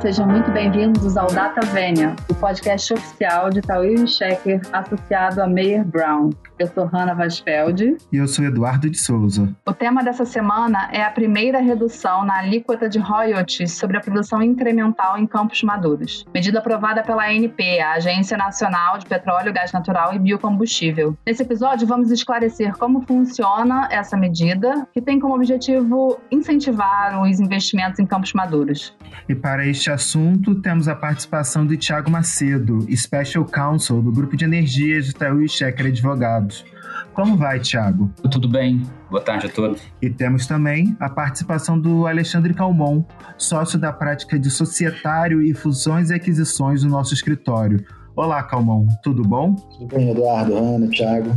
sejam muito bem-vindos ao Data Vênia, o podcast oficial de Tawil Checker associado a Meyer Brown. Eu sou Hanna Vasfeld. E eu sou Eduardo de Souza. O tema dessa semana é a primeira redução na alíquota de royalties sobre a produção incremental em campos maduros. Medida aprovada pela ANP, a Agência Nacional de Petróleo, Gás Natural e Biocombustível. Nesse episódio, vamos esclarecer como funciona essa medida, que tem como objetivo incentivar os investimentos em campos maduros. E para este assunto, temos a participação de Tiago Macedo, Special Counsel do Grupo de Energia de Itaú e Checker Advogados. Como vai, Tiago? Tudo bem. Boa tarde a todos. E temos também a participação do Alexandre Calmon, sócio da prática de societário e fusões e aquisições do nosso escritório. Olá, Calmon, tudo bom? Tudo bem, Eduardo, Ana, Tiago.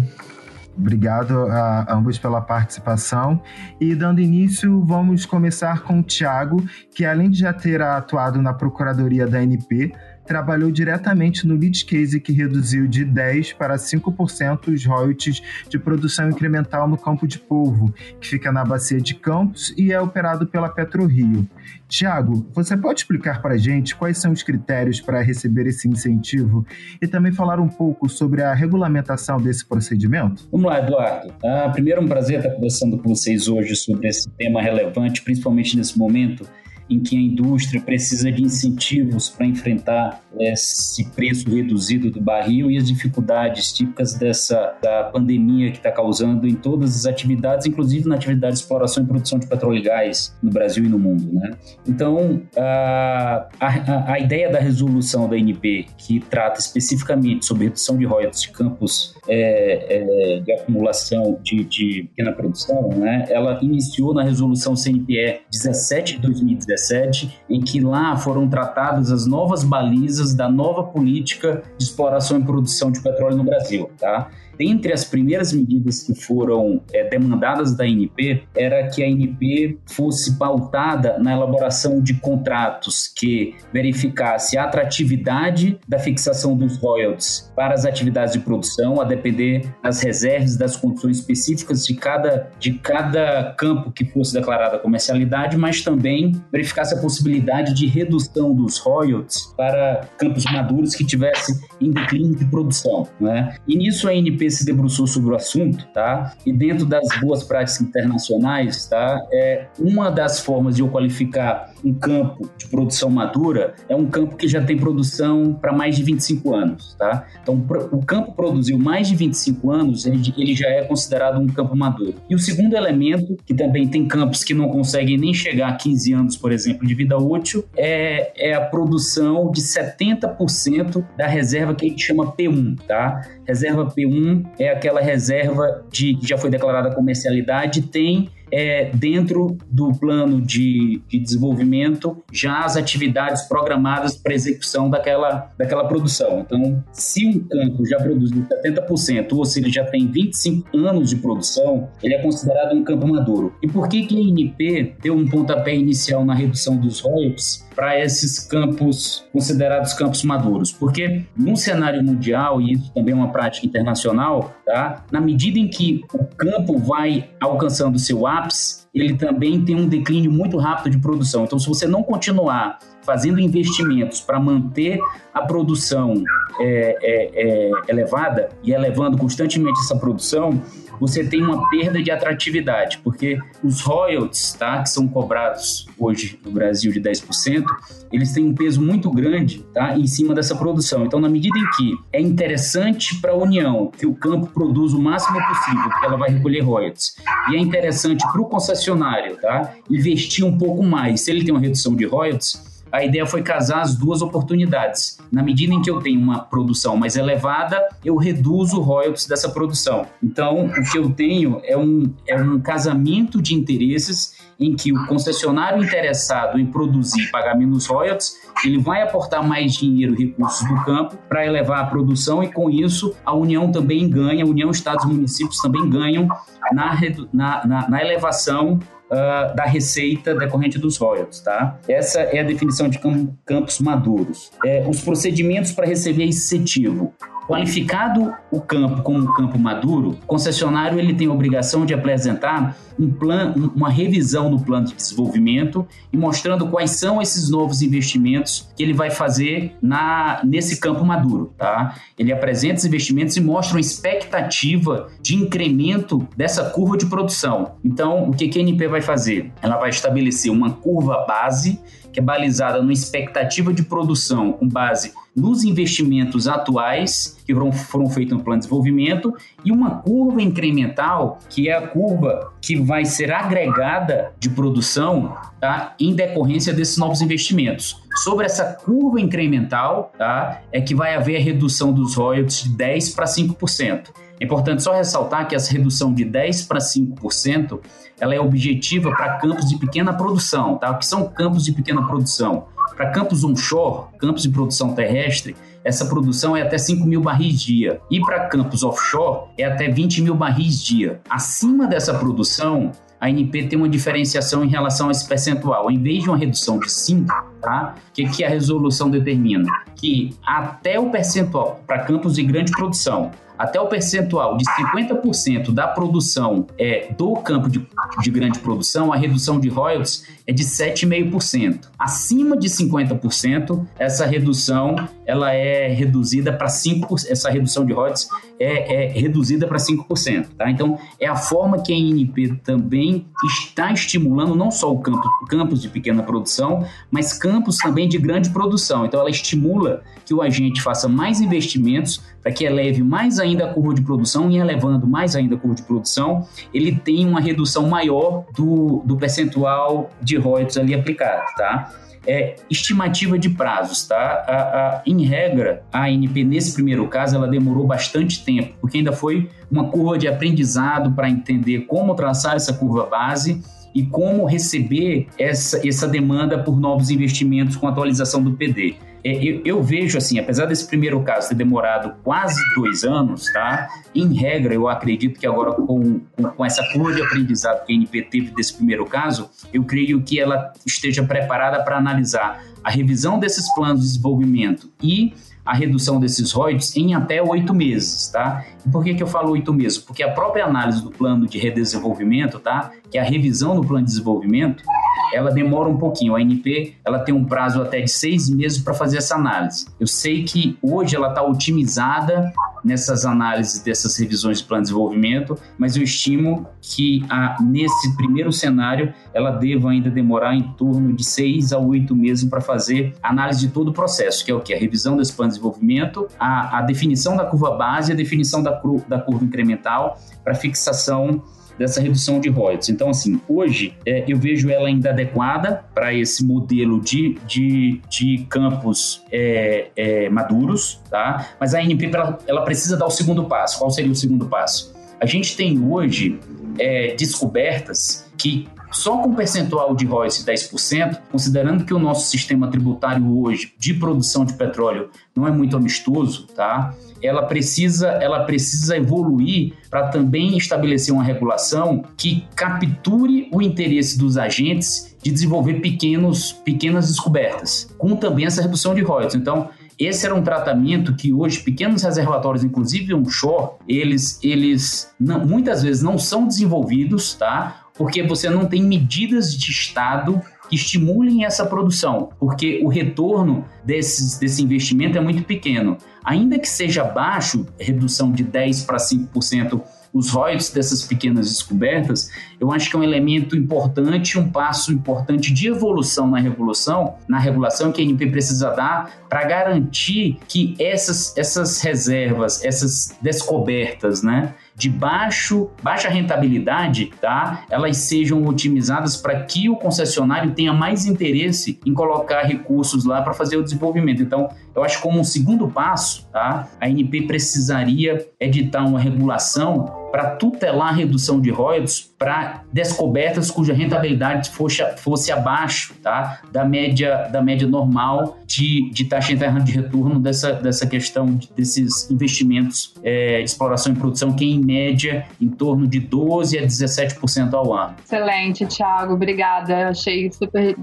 Obrigado a ambos pela participação. E dando início, vamos começar com o Tiago, que além de já ter atuado na Procuradoria da NP, trabalhou diretamente no lead case que reduziu de 10% para 5% os royalties de produção incremental no Campo de Polvo, que fica na Bacia de Campos e é operado pela PetroRio. Tiago, você pode explicar para a gente quais são os critérios para receber esse incentivo e também falar um pouco sobre a regulamentação desse procedimento? Vamos lá, Eduardo. Ah, primeiro, um prazer estar conversando com vocês hoje sobre esse tema relevante, principalmente nesse momento em que a indústria precisa de incentivos para enfrentar esse preço reduzido do barril e as dificuldades típicas dessa da pandemia que está causando em todas as atividades, inclusive na atividade de exploração e produção de petróleo e gás no Brasil e no mundo. Né? Então, a, a, a ideia da resolução da NP, que trata especificamente sobre redução de royalties de campos é, é, de acumulação de, de pequena produção, né? ela iniciou na resolução CNPE 17 de 2017 2017, em que lá foram tratadas as novas balizas da nova política de exploração e produção de petróleo no Brasil. Tá? Dentre as primeiras medidas que foram é, demandadas da ANP era que a ANP fosse pautada na elaboração de contratos que verificasse a atratividade da fixação dos royalties para as atividades de produção, a depender das reservas, das condições específicas de cada, de cada campo que fosse declarada comercialidade, mas também verificasse a possibilidade de redução dos royalties para campos maduros que tivessem em declínio de produção. Né? E nisso a ANP se debruçou sobre o assunto, tá? E dentro das boas práticas internacionais, tá? É uma das formas de eu qualificar um campo de produção madura é um campo que já tem produção para mais de 25 anos, tá? Então, o campo produziu mais de 25 anos, ele, já é considerado um campo maduro. E o segundo elemento, que também tem campos que não conseguem nem chegar a 15 anos, por exemplo, de vida útil, é, é a produção de 70% da reserva que a gente chama P1, tá? Reserva P1 é aquela reserva de que já foi declarada comercialidade, tem é, dentro do plano de, de, desenvolvimento já as atividades programadas para execução daquela, daquela produção. Então, se um campo já produziu 70%, ou se ele já tem 25 anos de produção, ele é considerado um campo maduro. E por que, que a INP deu um pontapé inicial na redução dos royalties para esses campos considerados campos maduros? Porque num cenário mundial, e isso também é uma prática internacional, tá? na medida em que o campo vai alcançando seu ápice, ápice, ele também tem um declínio muito rápido de produção. Então, se você não continuar fazendo investimentos para manter a produção é, é, é, elevada e elevando constantemente essa produção, você tem uma perda de atratividade, porque os royalties, tá, que são cobrados hoje no Brasil de 10%, eles têm um peso muito grande tá, em cima dessa produção. Então, na medida em que é interessante para a União que o campo produza o máximo possível, porque ela vai recolher royalties, e é interessante para o concessionário tá, investir um pouco mais, se ele tem uma redução de royalties, a ideia foi casar as duas oportunidades. Na medida em que eu tenho uma produção mais elevada, eu reduzo royalties dessa produção. Então, o que eu tenho é um, é um casamento de interesses em que o concessionário interessado em produzir e pagar menos royalties, ele vai aportar mais dinheiro e recursos do campo para elevar a produção e com isso a União também ganha, a União, Estados e municípios também ganham na, na, na, na elevação uh, da receita decorrente dos royalties, tá? Essa é a definição de campos maduros. É, os procedimentos para receber incentivo. Qualificado o campo como campo maduro, o concessionário ele tem a obrigação de apresentar um plano, uma revisão no plano de desenvolvimento e mostrando quais são esses novos investimentos que ele vai fazer na, nesse campo maduro. Tá? Ele apresenta os investimentos e mostra uma expectativa de incremento dessa curva de produção. Então, o que a NP vai fazer? Ela vai estabelecer uma curva base que é balizada numa expectativa de produção com base nos investimentos atuais que foram, foram feitos no plano de desenvolvimento e uma curva incremental, que é a curva que vai ser agregada de produção tá, em decorrência desses novos investimentos. Sobre essa curva incremental, tá, é que vai haver a redução dos royalties de 10% para 5%. É importante só ressaltar que essa redução de 10% para 5% ela é objetiva para campos de pequena produção. Tá? O que são campos de pequena produção? Para campos onshore, campos de produção terrestre, essa produção é até 5 mil barris dia. E para campos offshore, é até 20 mil barris dia. Acima dessa produção, a NP tem uma diferenciação em relação a esse percentual. Em vez de uma redução de 5, tá? o que, que a resolução determina? Que até o percentual para campos de grande produção, até o percentual de 50% da produção é, do campo de, de grande produção, a redução de royalties é de 7,5%. Acima de 50%, essa redução ela é reduzida para 5%, essa redução de royalties é, é reduzida para 5%. Tá? Então, é a forma que a INP também está estimulando não só o campo, campos de pequena produção, mas campos também de grande produção. Então, ela estimula que o agente faça mais investimentos para que eleve mais ainda a curva de produção e elevando mais ainda a curva de produção, ele tem uma redução maior do, do percentual de royalties ali aplicado, tá? É, estimativa de prazos, tá? A, a, em regra, a ANP, nesse primeiro caso, ela demorou bastante tempo, porque ainda foi uma curva de aprendizado para entender como traçar essa curva base e como receber essa, essa demanda por novos investimentos com atualização do PD. É, eu, eu, vejo assim, apesar desse primeiro caso ter demorado quase dois anos, tá? Em regra, eu acredito que agora com, com, com essa curva de aprendizado que a NP teve desse primeiro caso, eu creio que ela esteja preparada para analisar a revisão desses planos de desenvolvimento e a redução desses royalties em até oito meses, tá? E por que, que eu falo oito meses? Porque a própria análise do plano de redesenvolvimento, tá? Que é a revisão do plano de desenvolvimento, ela demora um pouquinho. A ANP ela tem um prazo até de seis meses para fazer essa análise. Eu sei que hoje ela está otimizada nessas análises dessas revisões de plano de desenvolvimento, mas eu estimo que a, nesse primeiro cenário ela deva ainda demorar em torno de seis a oito meses para fazer análise de todo o processo, que é o que? A revisão desse plano de desenvolvimento, a, a definição da curva base, a definição da, da curva incremental para fixação dessa redução de royalties. Então, assim, hoje é, eu vejo ela ainda adequada para esse modelo de, de, de campos é, é, maduros, tá? Mas a NP ela, ela, precisa dar o segundo passo. Qual seria o segundo passo? A gente tem hoje é, descobertas que só com percentual de royalties de 10%, considerando que o nosso sistema tributário hoje de produção de petróleo não é muito amistoso, tá? ela precisa, ela precisa evoluir para também estabelecer uma regulação que capture o interesse dos agentes de desenvolver pequenos, pequenas descobertas, com também essa redução de royalties. Então, esse era um tratamento que hoje pequenos reservatórios, inclusive onshore, eles, eles não, muitas vezes não são desenvolvidos, tá? Porque você não tem medidas de estado que estimulem essa produção, porque o retorno desses, desse investimento é muito pequeno. Ainda que seja baixo, redução de 10% para 5% os royalties dessas pequenas descobertas, eu acho que é um elemento importante, um passo importante de evolução na revolução, na regulação que a ANP precisa dar para garantir que essas, essas reservas, essas descobertas, né, de baixo, baixa rentabilidade, tá? Elas sejam otimizadas para que o concessionário tenha mais interesse em colocar recursos lá para fazer o desenvolvimento. Então, eu acho que como um segundo passo, tá? A ANP precisaria editar uma regulação para tutelar a redução de royalties para descobertas cuja rentabilidade fosse, fosse abaixo tá? da, média, da média normal de, de taxa interna de retorno dessa, dessa questão de, desses investimentos é, exploração e produção, que é, em média em torno de 12% a 17% ao ano. Excelente, Thiago, obrigada. Achei super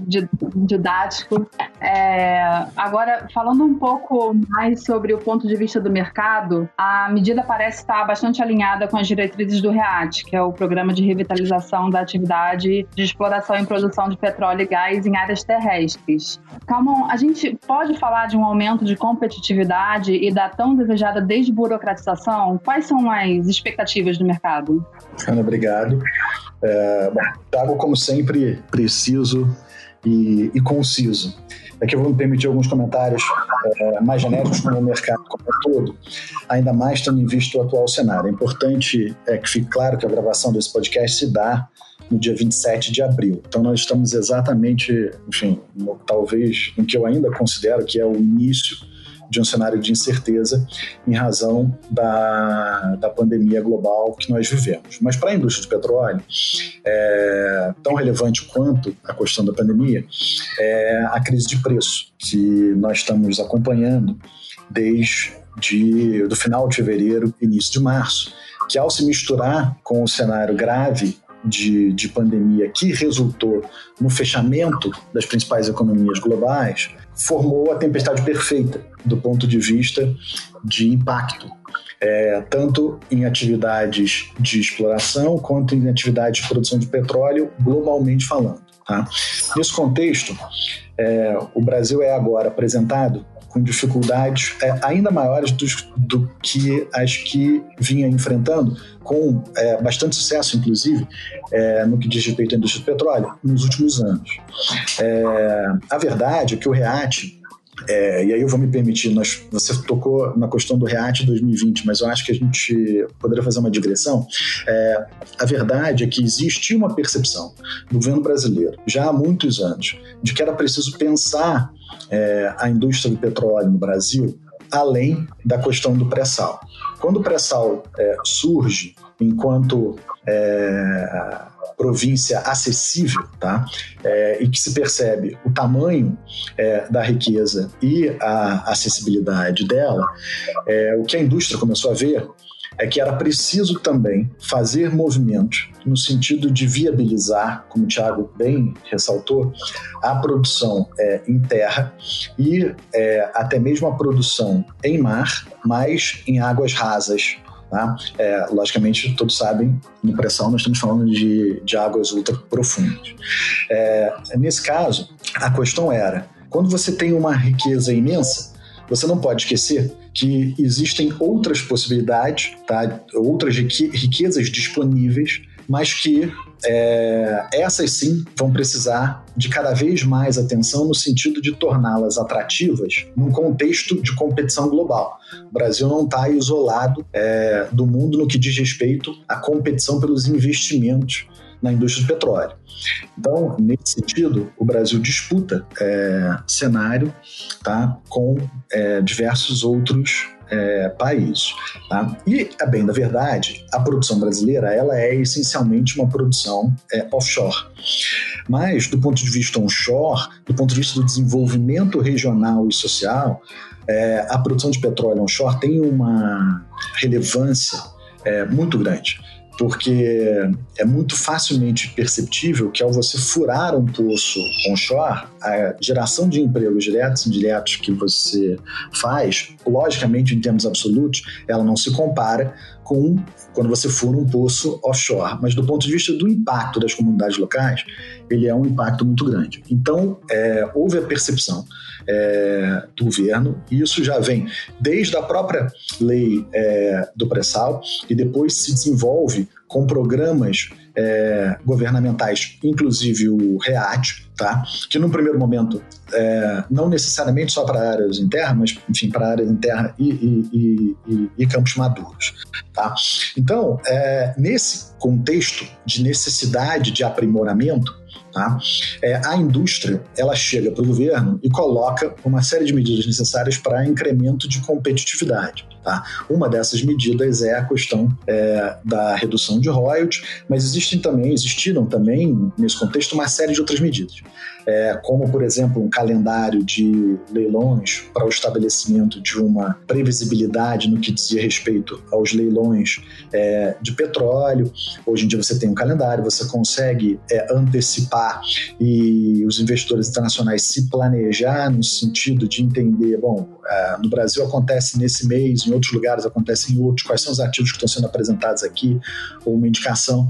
didático. É, agora, falando um pouco mais sobre o ponto de vista do mercado, a medida parece estar bastante alinhada com as diretrizes do REAT, que é o Programa de Revitalização da Atividade de Exploração e Produção de Petróleo e Gás em Áreas Terrestres. Calmon, a gente pode falar de um aumento de competitividade e da tão desejada desburocratização? Quais são as expectativas do mercado? Ana, obrigado. É, bom, como sempre, preciso e, e conciso. Aqui eu vou me permitir alguns comentários é, mais genéricos como o mercado como um todo, ainda mais tendo em vista o atual cenário. É importante é, que fique claro que a gravação desse podcast se dá no dia 27 de abril. Então nós estamos exatamente, enfim, no, talvez no que eu ainda considero que é o início de um cenário de incerteza em razão da, da pandemia global que nós vivemos. Mas para a indústria de petróleo, é, tão relevante quanto a questão da pandemia é a crise de preço que nós estamos acompanhando desde de, do final de fevereiro, início de março, que ao se misturar com o cenário grave de, de pandemia que resultou no fechamento das principais economias globais, formou a tempestade perfeita do ponto de vista de impacto, é, tanto em atividades de exploração quanto em atividades de produção de petróleo, globalmente falando. Tá? Nesse contexto, é, o Brasil é agora apresentado com dificuldades é, ainda maiores do, do, que as que vinha enfrentando, com é, bastante sucesso, inclusive, é, no que diz respeito à indústria do petróleo, nos últimos anos. É, a verdade é que o REAT é, e aí eu vou me permitir, nós, você tocou na questão do REAT 2020, mas eu acho que a gente poderia fazer uma digressão. É, a verdade é que existia uma percepção no governo brasileiro, já há muitos anos, de que era preciso pensar é, a indústria do petróleo no Brasil além da questão do pré-sal. Quando o pré-sal é, surge enquanto é, província acessível, tá? É, e que se percebe o tamanho é, da riqueza e a acessibilidade dela, é, o que a indústria começou a ver é que era preciso também fazer movimentos no sentido de viabilizar, como o Tiago bem ressaltou, a produção é, em terra e é, até mesmo a produção em mar, mas em águas rasas, Tá? É, logicamente, todos sabem, no pressão nós estamos falando de, de águas ultra profundas. É, nesse caso, a questão era: quando você tem uma riqueza imensa, você não pode esquecer que existem outras possibilidades, tá? outras riquezas disponíveis, mas que é, essas sim vão precisar de cada vez mais atenção no sentido de torná-las atrativas num contexto de competição global. O Brasil não está isolado é, do mundo no que diz respeito à competição pelos investimentos na indústria do petróleo. Então, nesse sentido, o Brasil disputa é, cenário tá, com é, diversos outros é, países. Tá? E, a bem da verdade, a produção brasileira ela é essencialmente uma produção é, offshore. Mas, do ponto de vista onshore, do ponto de vista do desenvolvimento regional e social, é, a produção de petróleo onshore tem uma relevância é, muito grande porque é muito facilmente perceptível que ao você furar um poço onshore, a geração de empregos diretos e indiretos que você faz, logicamente em termos absolutos, ela não se compara com quando você fura um poço offshore, mas do ponto de vista do impacto das comunidades locais, ele é um impacto muito grande. Então, é, houve a percepção é, do governo, e isso já vem desde a própria lei é, do pré-sal, e depois se desenvolve com programas é, governamentais, inclusive o REAT, tá? que no primeiro momento, é, não necessariamente só para áreas em terra, mas enfim, para áreas em terra e, e, e, e campos maduros. Tá? Então, é, nesse contexto de necessidade de aprimoramento, Tá? É, a indústria ela chega para o governo e coloca uma série de medidas necessárias para incremento de competitividade. Tá? Uma dessas medidas é a questão é, da redução de royalties, mas existem também, existiram também nesse contexto uma série de outras medidas é, como, por exemplo, um calendário de leilões para o estabelecimento de uma previsibilidade no que dizia respeito aos leilões é, de petróleo. Hoje em dia você tem um calendário, você consegue é, antecipar e os investidores internacionais se planejar no sentido de entender, bom, é, no Brasil acontece nesse mês, em outros lugares acontece em outros, quais são os ativos que estão sendo apresentados aqui, ou uma indicação.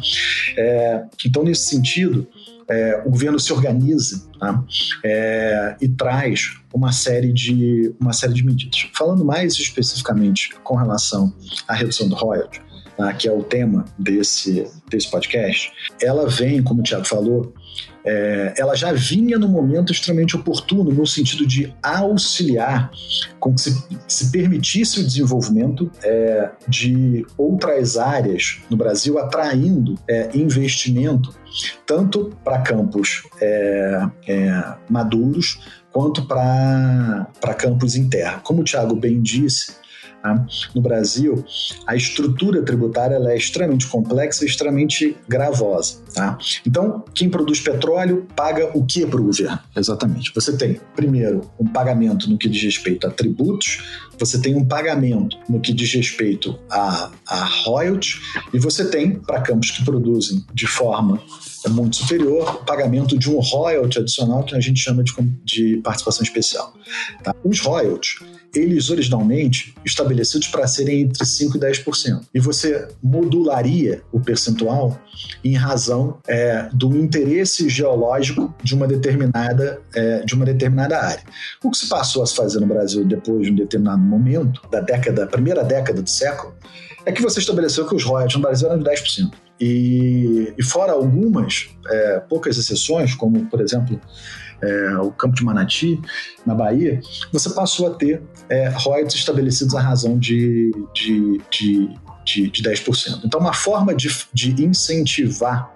É, então, nesse sentido, é, o governo se organiza tá? é, e traz uma série, de, uma série de medidas. Falando mais especificamente com relação à redução do royalty, tá? que é o tema desse, desse podcast, ela vem, como o Tiago falou, é, ela já vinha no momento extremamente oportuno, no sentido de auxiliar com que se, se permitisse o desenvolvimento é, de outras áreas no Brasil, atraindo é, investimento tanto para campos é, é, maduros quanto para campos em terra. Como o Tiago bem disse, Tá? No Brasil, a estrutura tributária é extremamente complexa e extremamente gravosa. Tá? Então, quem produz petróleo paga o que para o governo? Exatamente. Você tem, primeiro, um pagamento no que diz respeito a tributos, você tem um pagamento no que diz respeito a, a royalties, e você tem, para campos que produzem de forma muito superior, o pagamento de um royalty adicional que a gente chama de, de participação especial. Tá? Os royalties eles originalmente estabelecidos para serem entre 5% e 10%. E você modularia o percentual em razão é, do interesse geológico de uma determinada é, de uma determinada área. O que se passou a se fazer no Brasil depois de um determinado momento da década, primeira década do século, é que você estabeleceu que os royalties no Brasil eram de 10%. E, e fora algumas, é, poucas exceções, como por exemplo é, o campo de Manati, na Bahia, você passou a ter é, royalties estabelecidos à razão de, de, de de, de 10%. Então, uma forma de, de incentivar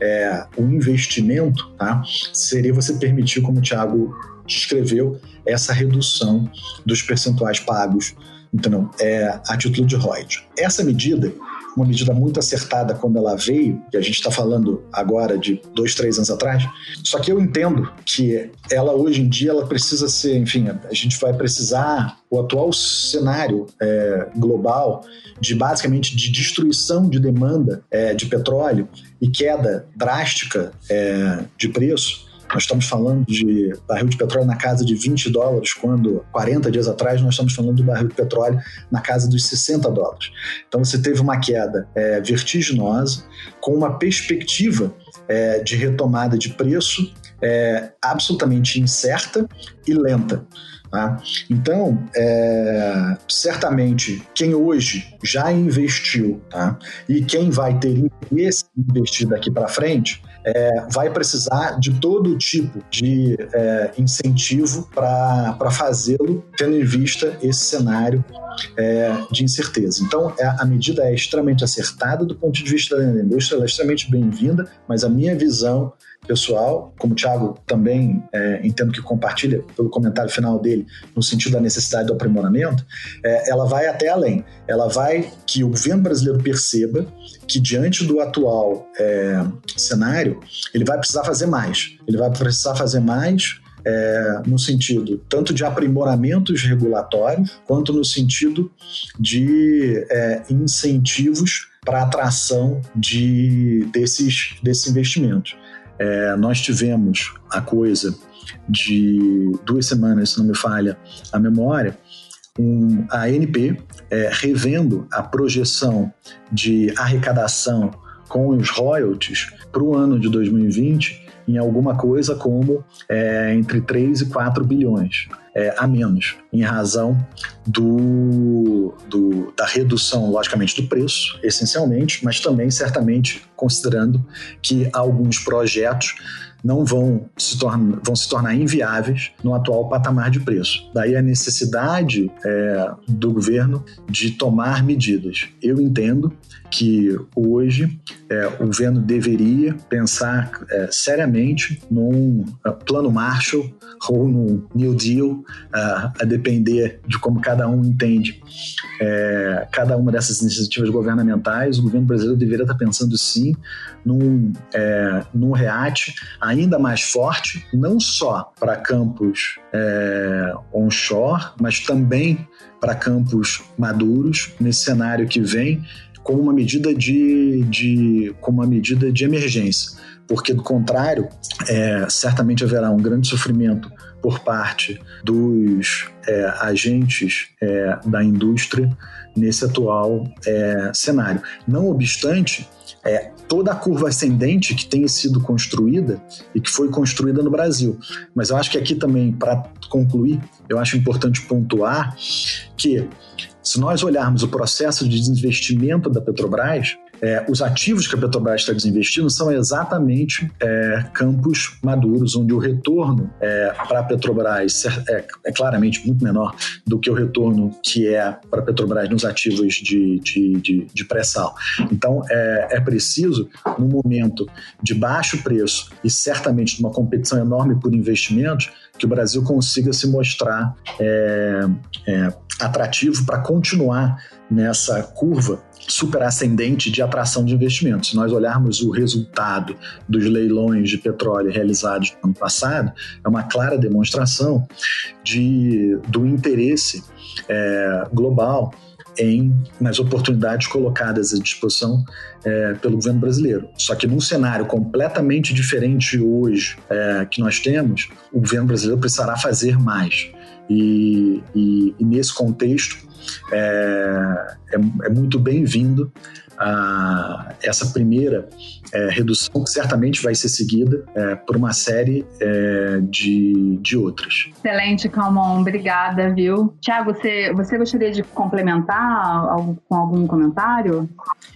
é, o investimento tá, seria você permitir, como o Thiago descreveu, essa redução dos percentuais pagos então, é, a título de royalties. Essa medida uma medida muito acertada quando ela veio, e a gente está falando agora de dois, três anos atrás. Só que eu entendo que ela hoje em dia ela precisa ser, enfim, a gente vai precisar o atual cenário é, global de basicamente de destruição de demanda é, de petróleo e queda drástica é, de preço nós estamos falando de barril de petróleo na casa de 20 dólares, quando 40 dias atrás nós estamos falando do barril de petróleo na casa dos 60 dólares. Então você teve uma queda é, vertiginosa, com uma perspectiva é, de retomada de preço é, absolutamente incerta e lenta. Tá? Então, é, certamente, quem hoje já investiu tá? e quem vai ter interesse em investir daqui para frente é, vai precisar de todo tipo de é, incentivo para fazê-lo, tendo em vista esse cenário é, de incerteza. Então, é, a medida é extremamente acertada do ponto de vista da indústria, ela é extremamente bem-vinda, mas a minha visão pessoal, como o Thiago também é, entendo que compartilha pelo comentário final dele, no sentido da necessidade do aprimoramento, é, ela vai até além. Ela vai que o governo brasileiro perceba que diante do atual é, cenário, ele vai precisar fazer mais. Ele vai precisar fazer mais é, no sentido tanto de aprimoramentos regulatórios, quanto no sentido de é, incentivos para atração de, desses, desses investimentos. É, nós tivemos a coisa de duas semanas, se não me falha a memória, um, a ANP é, revendo a projeção de arrecadação com os royalties para o ano de 2020 em alguma coisa como é, entre 3 e 4 bilhões. é, a menos, em razão do, do, da redução, logicamente, do preço, essencialmente, mas também, certamente, considerando que alguns projetos não vão se, torna, vão se tornar inviáveis no atual patamar de preço. Daí a necessidade é, do governo de tomar medidas. Eu entendo que hoje é, o governo deveria pensar é, seriamente num uh, plano Marshall ou num New Deal, a depender de como cada um entende é, cada uma dessas iniciativas governamentais. O governo brasileiro deveria estar pensando sim num, é, num REAT ainda mais forte, não só para campos é, onshore, mas também para campos maduros, nesse cenário que vem, como uma medida de, de, como uma medida de emergência. Porque, do contrário, é, certamente haverá um grande sofrimento por parte dos é, agentes é, da indústria nesse atual é, cenário. Não obstante, é, toda a curva ascendente que tem sido construída e que foi construída no Brasil. Mas eu acho que aqui também, para concluir, eu acho importante pontuar que se nós olharmos o processo de desinvestimento da Petrobras, é, os ativos que a Petrobras está desinvestindo são exatamente é, campos maduros, onde o retorno é, para a Petrobras é, é, claramente muito menor do que o retorno que é para a Petrobras nos ativos de, de, de, de pré-sal. Então, é, é preciso, num momento de baixo preço e certamente de uma competição enorme por investimentos, que o Brasil consiga se mostrar é, atrativo para continuar nessa curva super ascendente de atração de investimentos. Se nós olharmos o resultado dos leilões de petróleo realizados no ano passado, é uma clara demonstração de, do interesse é, global em, nas oportunidades colocadas à disposição é, pelo governo brasileiro. Só que num cenário completamente diferente hoje é, que nós temos, o governo brasileiro precisará fazer mais. E, e, e nesse contexto, é, é, é muito bem-vindo a essa primeira é, redução, que certamente vai ser seguida é, por uma série é, de, de outras. Excelente, Calmon. Obrigada, viu? Tiago, você, você gostaria de complementar com algum comentário?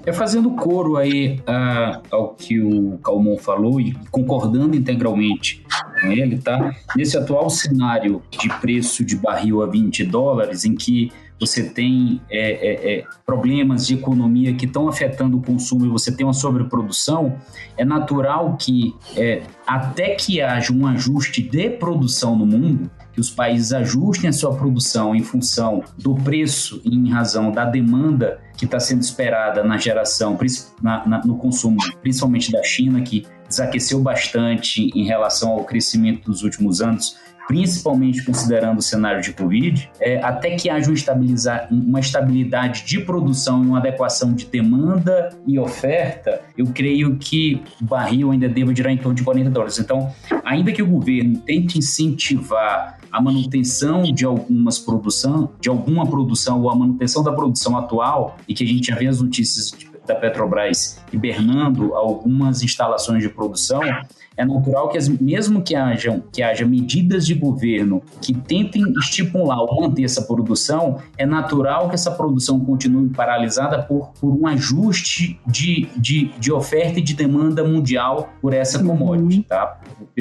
É fazendo coro aí uh, ao que o Calmon falou e concordando integralmente com ele, tá? Nesse atual cenário de preço de barril a 20 dólares, em que você tem é, é, é, problemas de economia que estão afetando o consumo e você tem uma sobreprodução, é natural que é, até que haja um ajuste de produção no mundo, que os países ajustem a sua produção em função do preço e em razão da demanda que está sendo esperada na geração, na, na, no consumo, principalmente da China, que desaqueceu bastante em relação ao crescimento dos últimos anos, principalmente considerando o cenário de Covid, é, até que haja um uma estabilidade de produção e uma adequação de demanda e oferta, eu creio que o barril ainda deva girar em torno de 40 dólares. Então, ainda que o governo tente incentivar a manutenção de algumas produção, de alguma produção ou a manutenção da produção atual, e que a gente já vê as notícias da Petrobras hibernando algumas instalações de produção, é natural que, as, mesmo que, hajam, que haja medidas de governo que tentem estipular ou manter essa produção, é natural que essa produção continue paralisada por, por um ajuste de, de, de oferta e de demanda mundial por essa uhum. commodity, tá?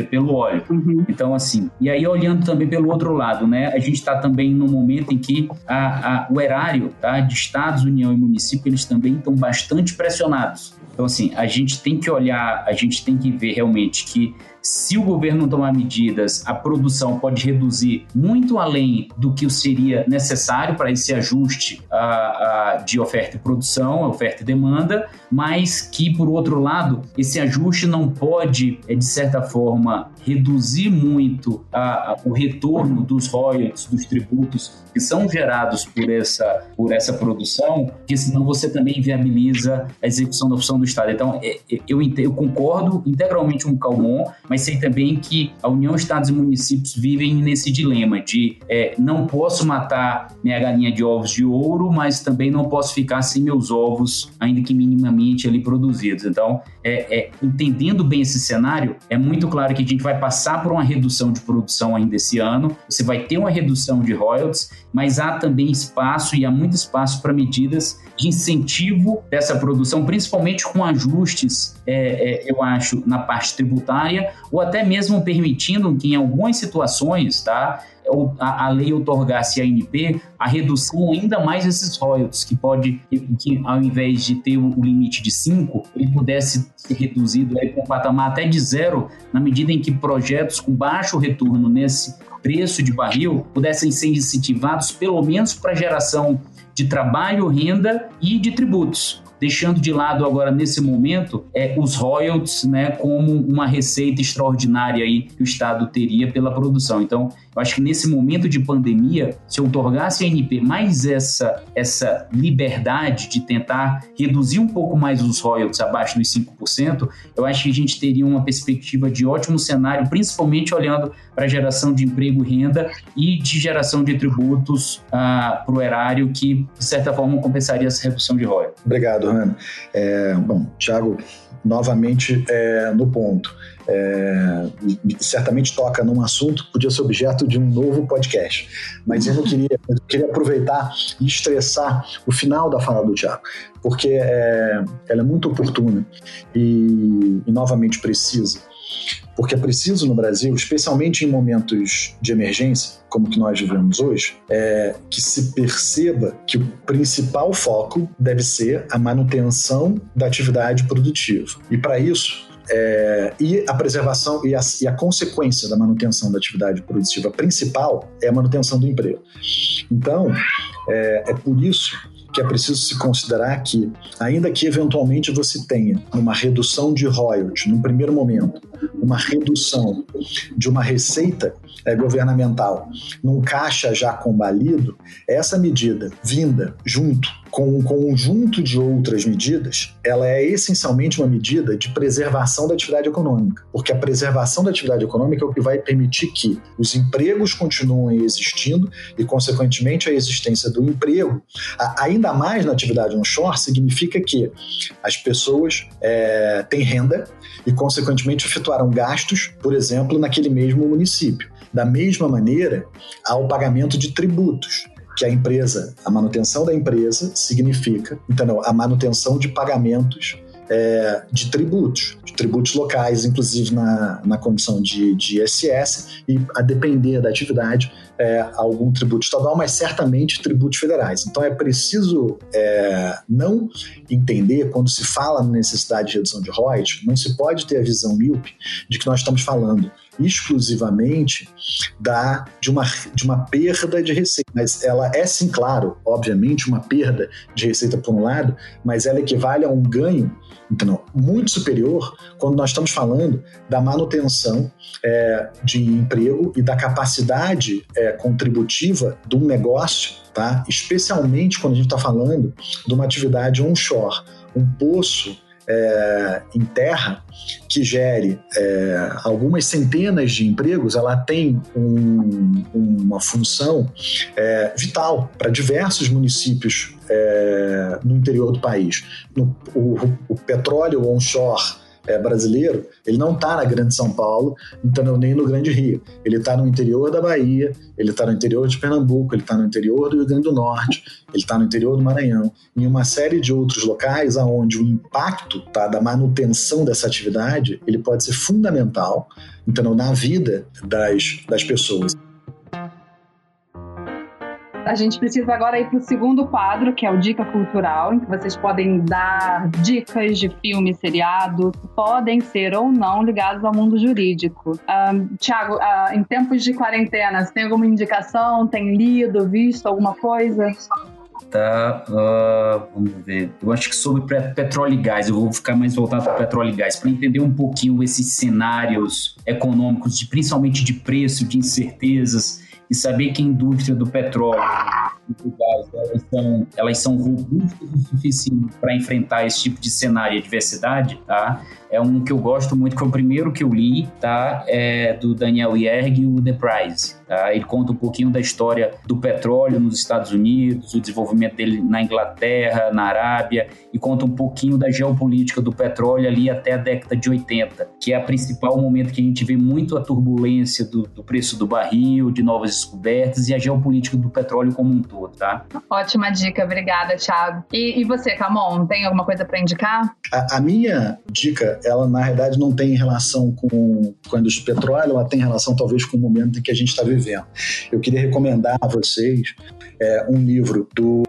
Pelo óleo. Uhum. Então, assim, e aí olhando também pelo outro lado, né? A gente está também no momento em que a, a, o erário tá, de estados, união e município, eles também estão bastante pressionados. Então, assim, a gente tem que olhar, a gente tem que ver realmente que se o governo não tomar medidas, a produção pode reduzir muito além do que seria necessário para esse ajuste uh, uh, de oferta e produção, oferta e demanda, mas que, por outro lado, esse ajuste não pode, eh, de certa forma, reduzir muito uh, o retorno dos royalties, dos tributos que são gerados por essa, por essa produção, porque senão você também viabiliza a execução da função do Estado. Então, é, é, eu, eu concordo integralmente com o Calmon, mas sei também que a União, Estados e Municípios vivem nesse dilema de é, não posso matar minha galinha de ovos de ouro, mas também não posso ficar sem meus ovos, ainda que minimamente ali produzidos. Então, é, é, entendendo bem esse cenário, é muito claro que a gente vai passar por uma redução de produção ainda esse ano, você vai ter uma redução de royalties, mas há também espaço e há muito espaço para medidas de incentivo dessa produção, principalmente com ajustes, é, é, eu acho, na parte tributária, ou até mesmo permitindo que em algumas situações, tá? a, a lei otorgasse à ANP a redução ainda mais desses royalties, que pode, que ao invés de ter o limite de 5, ele pudesse ser reduzido para um patamar até de zero, na medida em que projetos com baixo retorno nesse preço de barril pudessem ser incentivados pelo menos para geração de trabalho, renda e de tributos deixando de lado agora nesse momento é, os royalties né, como uma receita extraordinária aí que o Estado teria pela produção. Então, eu acho que nesse momento de pandemia, se otorgasse a NP mais essa, essa liberdade de tentar reduzir um pouco mais os royalties abaixo dos 5%, eu acho que a gente teria uma perspectiva de ótimo cenário, principalmente olhando para a geração de emprego e renda e de geração de tributos ah, para o erário, que de certa forma compensaria essa redução de royalties. Obrigado, Rana. É, bom, Thiago, novamente é, no ponto é, certamente toca num assunto que podia ser objeto de um novo podcast. Mas eu não queria, eu queria aproveitar e estressar o final da fala do Tiago, porque é, ela é muito oportuna e, e novamente precisa porque é preciso no Brasil, especialmente em momentos de emergência, como que nós vivemos hoje, é que se perceba que o principal foco deve ser a manutenção da atividade produtiva. E para isso, é, e a preservação e a, e a, consequência da manutenção da atividade produtiva principal é a manutenção do emprego. Então, é, é por isso que é preciso se considerar que, ainda que eventualmente você tenha uma redução de royalties no primeiro momento, uma redução de uma receita é, governamental num caixa já combalido, essa medida vinda junto com um conjunto de outras medidas, ela é essencialmente uma medida de preservação da atividade econômica, porque a preservação da atividade econômica é o que vai permitir que os empregos continuem existindo e, consequentemente, a existência do emprego, ainda mais na atividade onshore, significa que as pessoas é, têm renda e, consequentemente, efetuaram gastos, por exemplo, naquele mesmo município. Da mesma maneira, há o pagamento de tributos que a empresa, a manutenção da empresa significa, então, a manutenção de pagamentos é, de tributos, de tributos locais, inclusive na, na condição de, de ISS, e a depender da atividade, é, algum tributo estadual, mas certamente tributos federais. Então é preciso é, não entender, quando se fala na necessidade de redução de royalties, não se pode ter a visão míope de que nós estamos falando exclusivamente da, de, uma, de uma perda de receita. Mas ela é, sim, claro, obviamente, uma perda de receita por um lado, mas ela equivale a um ganho então, muito superior quando nós estamos falando da manutenção é, de emprego e da capacidade é, contributiva de um negócio, tá? especialmente quando a gente está falando de uma atividade onshore. Um poço é, em terra que gere é, algumas centenas de empregos, ela tem um, uma função é, vital para diversos municípios é, no interior do país. No, o, o petróleo onshore é, brasileiro, ele não está na Grande São Paulo, então nem no Grande Rio. Ele está no interior da Bahia, ele está no interior de Pernambuco, ele está no interior do Rio Grande do Norte, ele está no interior do Maranhão, em uma série de outros locais aonde o impacto tá, da manutenção dessa atividade ele pode ser fundamental, então na vida das, das pessoas a gente precisa agora ir para o segundo quadro, que é o Dica Cultural, em que vocês podem dar dicas de filme, seriado, podem ser ou não ligados ao mundo jurídico. Um, Tiago, uh, em tempos de quarentena, você tem alguma indicação? Tem lido, visto alguma coisa? tá? Uh, vamos ver. Eu acho que sobre petróleo e gás, eu vou ficar mais voltado para petróleo e gás, para entender um pouquinho esses cenários econômicos, de, principalmente de preço, de incertezas e saber que a indústria do petróleo do gás elas são, elas são robustas o suficiente para enfrentar esse tipo de cenário e adversidade, tá? é um que eu gosto muito, que foi o primeiro que eu li, tá? É do Daniel Yerg, o The Prize. Tá? Ele conta um pouquinho da história do petróleo nos Estados Unidos, o desenvolvimento dele na Inglaterra, na Arábia, e conta um pouquinho da geopolítica do petróleo ali até a década de 80, que é a principal momento que a gente vê muito a turbulência do, do preço do barril, de novas descobertas e a geopolítica do petróleo como um todo, tá? Ótima dica, obrigada, Thiago. E, e você, Camon, tem alguma coisa para indicar? A, a, minha dica, ela na realidade não tem relação com, com a indústria do petróleo, ela tem relação talvez com o momento em que a gente está vivendo vivendo. Eu queria recomendar a vocês é, um livro do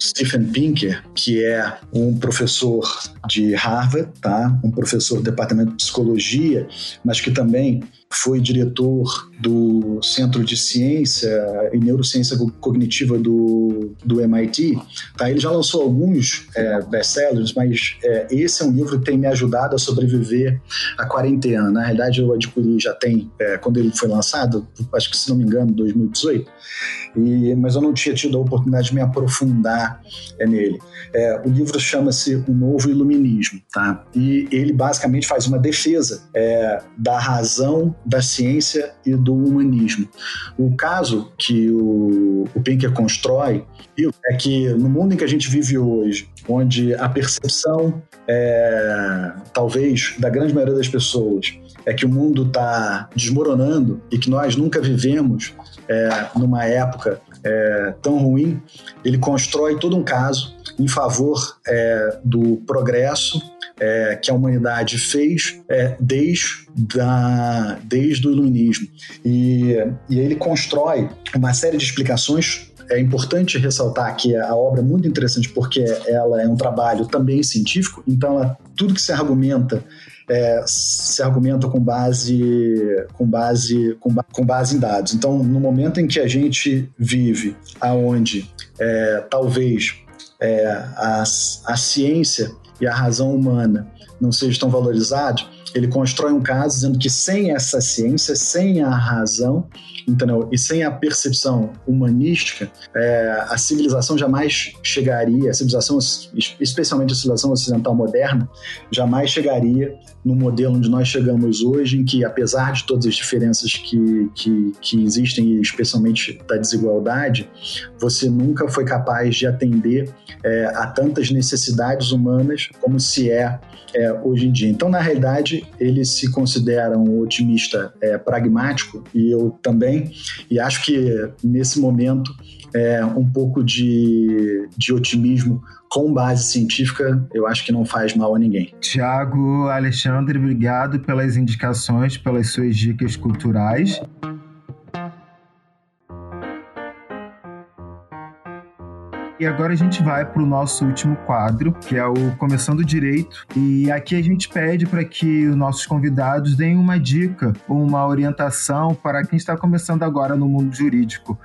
Stephen Pinker, que é um professor de Harvard, tá? um professor do departamento de psicologia, mas que também foi diretor do Centro de Ciência e Neurociência Cognitiva do, do MIT. Tá? Ele já lançou alguns é, best-sellers, mas é, esse é um livro que tem me ajudado a sobreviver à quarentena. Na realidade, eu adquiri já tem, é, quando ele foi lançado, acho que se não me engano, 2018, e, mas eu não tinha tido a oportunidade de me aprofundar é, nele. É, o livro chama-se O Novo Iluminismo, tá? e ele basicamente faz uma defesa é, da razão da ciência e do humanismo. O caso que o, o Pinker constrói é que no mundo em que a gente vive hoje, onde a percepção, é, talvez, da grande maioria das pessoas é que o mundo está desmoronando e que nós nunca vivemos é, numa época é, tão ruim, ele constrói todo um caso em favor é, do progresso é, que a humanidade fez é, desde, da, desde o iluminismo. E, e ele constrói uma série de explicações é importante ressaltar que a obra é muito interessante porque ela é um trabalho também científico, então ela, tudo que se argumenta é, se argumenta com base, com, base, com, com, base em dados. Então, no momento em que a gente vive aonde é, talvez é, a, a ciência e a razão humana não sejam tão valorizados, ele constrói um caso dizendo que sem essa ciência, sem a razão, entendeu? E sem a percepção humanística, é, a civilização jamais chegaria, a civilização, especialmente a civilização ocidental moderna, jamais chegaria no modelo onde nós chegamos hoje, em que, apesar de todas as diferenças que, que, que existem, especialmente da desigualdade, você nunca foi capaz de atender é, a tantas necessidades humanas como se é, é, hoje em dia. Então, na realidade, ele se considera um otimista é, pragmático, e eu também, e acho que nesse momento é, um pouco de, de otimismo com base científica, eu acho que não faz mal a ninguém. Tiago, Alexandre, obrigado pelas indicações, pelas suas dicas culturais. E agora a gente vai para o nosso último quadro, que é o Começando Direito. E aqui a gente pede para que os nossos convidados deem uma dica ou uma orientação para quem está começando agora no mundo jurídico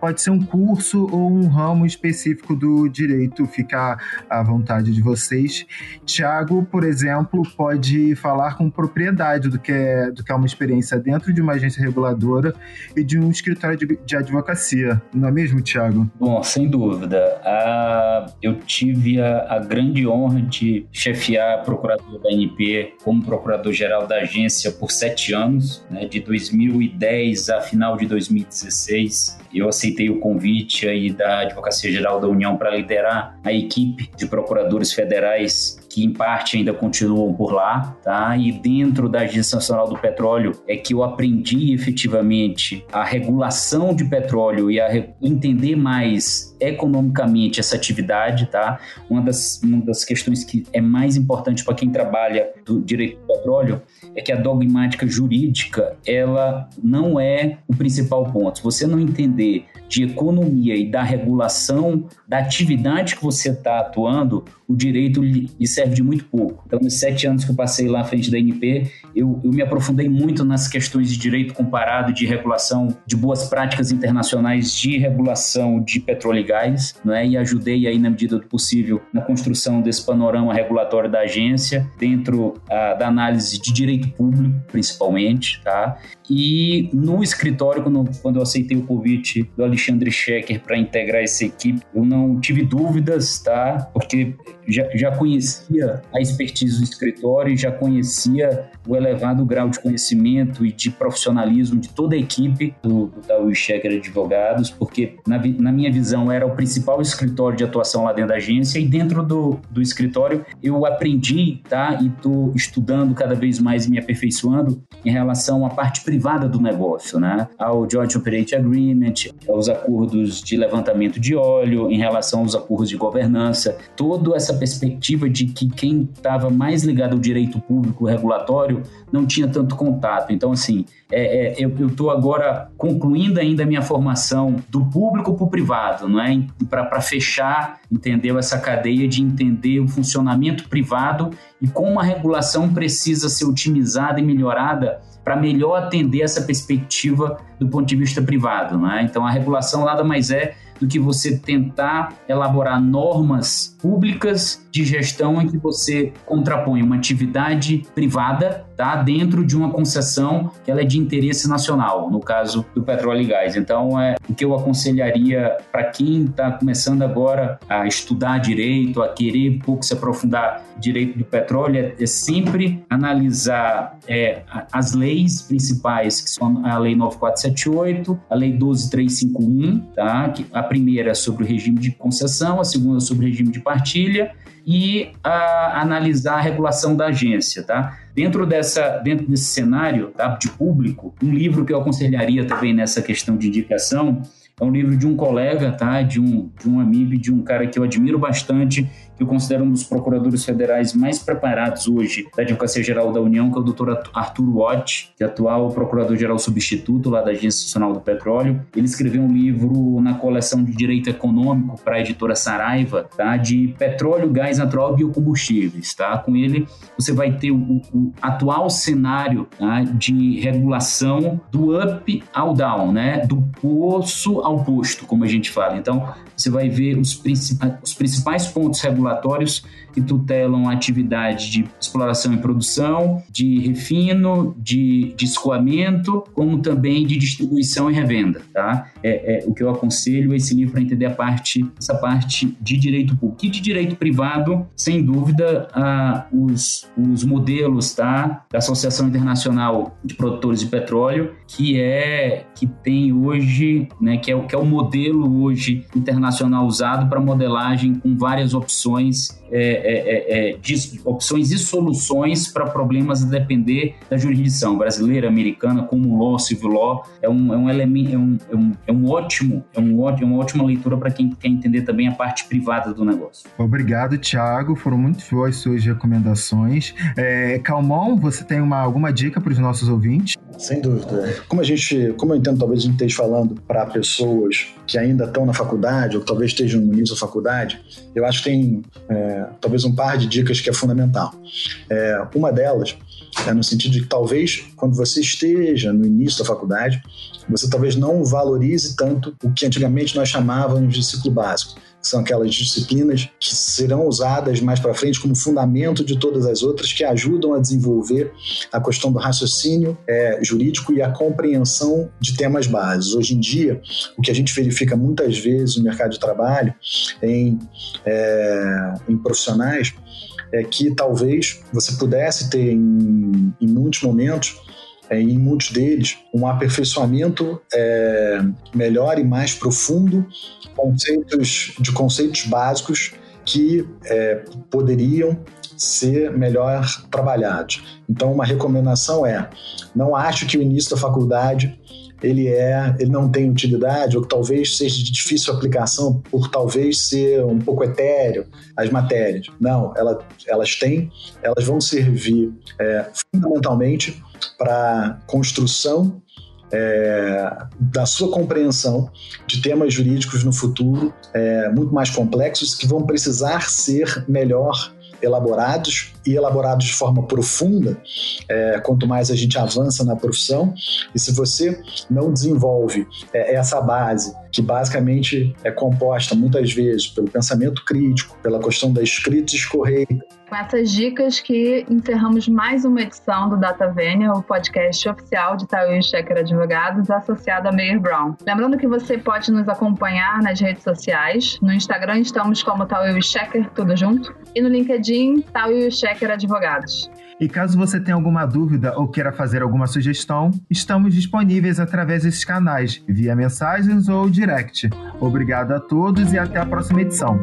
pode ser um curso ou um ramo específico do direito, fica à vontade de vocês. Tiago, por exemplo, pode falar com propriedade do que é, do que é uma experiência dentro de uma agência reguladora e de um escritório de, de advocacia, não é mesmo, Tiago? Bom, sem dúvida. Ah, eu tive a, a grande honra de chefiar procurador da ANP como procurador-geral da agência por sete anos, né, de 2010 a final de 2016. Eu aceitei o convite aí da Advocacia Geral da União para liderar a equipe de procuradores federais que em parte ainda continuam por lá, tá? E dentro da Agência Nacional do Petróleo é que eu aprendi efetivamente a regulação de petróleo e a entender mais economicamente essa atividade, tá? Uma das, uma das questões que é mais importante para quem trabalha do direito do petróleo é que a dogmática jurídica ela não é o principal ponto. Se você não entender de economia e da regulação da atividade que você está atuando, o direito lhe serve de muito pouco. Então, nos sete anos que eu passei lá à frente da NP, eu, eu me aprofundei muito nas questões de direito comparado, de regulação, de boas práticas internacionais de regulação de petróleo gás, né? e ajudei aí, na medida do possível, na construção desse panorama regulatório da agência, dentro ah, da análise de direito público, principalmente, tá? E no escritório, quando, quando eu aceitei o convite do Alexandre Schecker para integrar essa equipe, eu não tive dúvidas, tá? Porque já, já conhecia a expertise do escritório, já conhecia o elevado grau de conhecimento e de profissionalismo de toda a equipe do, do Dawi Checker Advogados, porque na, na minha visão era o principal escritório de atuação lá dentro da agência e dentro do, do escritório eu aprendi, tá? E estou estudando cada vez mais e me aperfeiçoando em relação à parte privada do negócio, né? Ao Joint Operate Agreement, aos acordos de levantamento de óleo, em relação aos acordos de governança, toda essa perspectiva de que quem estava mais ligado ao direito público regulatório não tinha tanto contato. Então, assim, é, é, eu estou agora concluindo ainda a minha formação do público para o privado, é? Para fechar, entendeu? Essa cadeia de entender o funcionamento privado e como a regulação precisa ser otimizada e melhorada para melhor atender essa perspectiva do ponto de vista privado. Não é? Então, a regulação nada mais é do que você tentar elaborar normas públicas de gestão em que você contrapõe uma atividade privada tá, dentro de uma concessão que ela é de interesse nacional, no caso do petróleo e gás. Então, é o que eu aconselharia para quem está começando agora a estudar direito, a querer um pouco se aprofundar direito do petróleo, é, é sempre analisar é, as leis principais, que são a Lei 9478, a Lei 12351, tá, a primeira é sobre o regime de concessão, a segunda sobre o regime de partilha e a, analisar a regulação da agência, tá? Dentro, dessa, dentro desse cenário tá, de público, um livro que eu aconselharia também nessa questão de indicação é um livro de um colega, tá? De um, de um amigo, de um cara que eu admiro bastante, eu considero um dos procuradores federais mais preparados hoje da Advocacia Geral da União, que é o doutor Arthur Watt, que é atual procurador-geral substituto lá da Agência Nacional do Petróleo. Ele escreveu um livro na coleção de Direito Econômico para a editora Saraiva, tá? De petróleo, gás natural e biocombustíveis, tá? Com ele você vai ter o, o atual cenário tá? de regulação do up ao down, né? Do poço ao posto, como a gente fala. Então, você vai ver os, principais, os principais pontos regulatórios que tutelam a atividade de exploração e produção, de refino, de, de escoamento, como também de distribuição e revenda. Tá? É, é o que eu aconselho esse livro para entender a parte, essa parte de direito público. E de direito privado, sem dúvida, ah, os, os modelos tá? da Associação Internacional de Produtores de Petróleo, que é que tem hoje, né, que, é, que é o modelo hoje internacional usado para modelagem com várias opções é, é, é, é, de opções e soluções para problemas a depender da jurisdição brasileira, americana, como law, civil law, é um, é um elemento, é um, é um, é um ótimo, é um ótimo, uma ótima leitura para quem quer entender também a parte privada do negócio. Obrigado, Thiago, foram muito boas suas recomendações. É, Calmon, você tem uma, alguma dica para os nossos ouvintes? Sem dúvida. Como a gente, como eu entendo, talvez a gente esteja falando para pessoas que ainda estão na faculdade ou talvez estejam no início da faculdade, eu acho que tem é, talvez um par de dicas que é fundamental. É, uma delas é no sentido de que talvez quando você esteja no início da faculdade, você talvez não valorize tanto o que antigamente nós chamávamos de ciclo básico são aquelas disciplinas que serão usadas mais para frente como fundamento de todas as outras que ajudam a desenvolver a questão do raciocínio é, jurídico e a compreensão de temas básicos. Hoje em dia, o que a gente verifica muitas vezes no mercado de trabalho em, é, em profissionais é que talvez você pudesse ter em, em muitos momentos é, em muitos deles, um aperfeiçoamento é, melhor e mais profundo conceitos, de conceitos básicos que é, poderiam ser melhor trabalhados. Então, uma recomendação é: não acho que o início da faculdade ele é, ele não tem utilidade ou que talvez seja de difícil aplicação por talvez ser um pouco etéreo as matérias. Não, ela, elas têm, elas vão servir é, fundamentalmente para construção é, da sua compreensão de temas jurídicos no futuro é, muito mais complexos que vão precisar ser melhor elaborados e elaborados de forma profunda, é, quanto mais a gente avança na profissão. E se você não desenvolve é, essa base, que basicamente é composta muitas vezes pelo pensamento crítico, pela questão da escrita escorreita, Com essas dicas que encerramos mais uma edição do Data Vênia, o podcast oficial de Tauil Checker Advogados, associado a Meyer Brown. Lembrando que você pode nos acompanhar nas redes sociais. No Instagram estamos como Tauil Checker, tudo junto. E no LinkedIn, Tauil Checker Advogados. E caso você tenha alguma dúvida ou queira fazer alguma sugestão, estamos disponíveis através desses canais, via mensagens ou direct. Obrigado a todos e até a próxima edição.